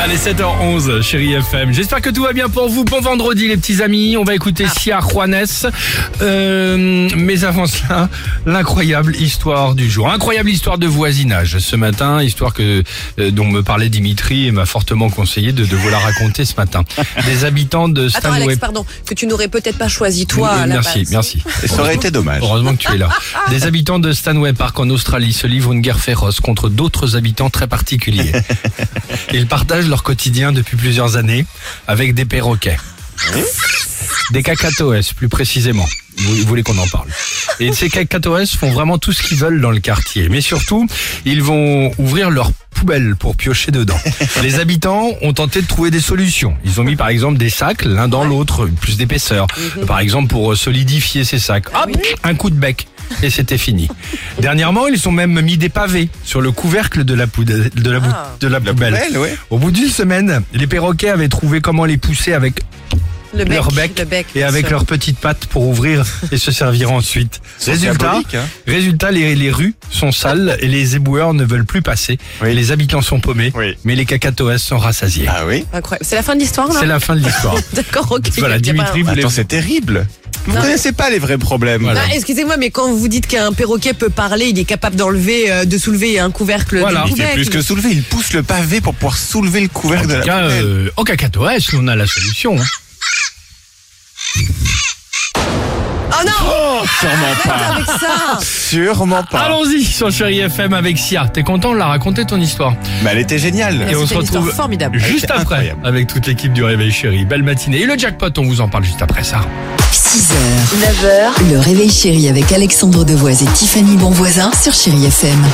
Allez, 7h11, chérie FM. J'espère que tout va bien pour vous. Bon vendredi, les petits amis. On va écouter Sia Juanes. Euh, mais avant cela, l'incroyable histoire du jour. Incroyable histoire de voisinage ce matin. Histoire que euh, dont me parlait Dimitri et m'a fortement conseillé de, de vous la raconter ce matin. Des habitants de Attends Stanway. Alex, pardon, que tu n'aurais peut-être pas choisi toi Euh, à la merci, base. merci. Et ça aurait été dommage. Heureusement que tu es là. Des habitants de Stanway Park en Australie se livrent une guerre féroce contre d'autres habitants très particuliers. Ils partagent leur quotidien depuis plusieurs années avec des perroquets. Des cacatoès, plus précisément. Vous, voulez qu'on en parle. Et ces cacatoès font vraiment tout ce qu'ils veulent dans le quartier. Mais surtout, ils vont ouvrir leurs poubelles pour piocher dedans. Les habitants ont tenté de trouver des solutions. Ils ont mis par exemple des sacs l'un dans l'autre, plus d'épaisseur. Par exemple pour solidifier ces sacs. Hop, un coup de bec. Et c'était fini. Dernièrement, ils ont même mis des pavés sur le couvercle de la, poudre- de la, de la poubelle. poubelle, ouais. Au bout d'une semaine, les perroquets avaient trouvé comment les pousser avec Le bec, leur bec, le bec, et avec sûr. leurs petites pattes pour ouvrir et se servir ensuite. Résultat, hein. résultat les, les rues sont sales et les éboueurs ne veulent plus passer. Oui. Les habitants sont paumés, Oui. mais les cacatoès sont rassasiés. Ah oui Incroyable. C'est la fin de l'histoire là? C'est la fin de l'histoire. D'accord, ok. voilà, pas- Dimitri voulait... Attends, c'est terrible. Vous Non. connaissez pas les vrais problèmes. Voilà. Ah, Excusez-moi, mais quand vous dites qu'un perroquet peut parler, il est capable d'enlever, euh, de soulever un couvercle Voilà. Il fait plus que soulever, il pousse le pavé pour pouvoir soulever le couvercle de En la tout cas, poubelle. euh, au cacatoès, on a la solution. hein. Oh non Oh, sûrement pas. Avec ça Sûrement pas. Allons-y sur Chéri FM avec Sia. T'es content de la raconter ton histoire Mais elle était géniale. Et on se retrouve formidable. juste après incroyable. avec toute l'équipe du Réveil Chéri. Belle matinée. Et le jackpot, on vous en parle juste après ça. 6h, 9h, le réveil chéri avec Alexandre Devoise et Tiffany Bonvoisin sur Chéri FM.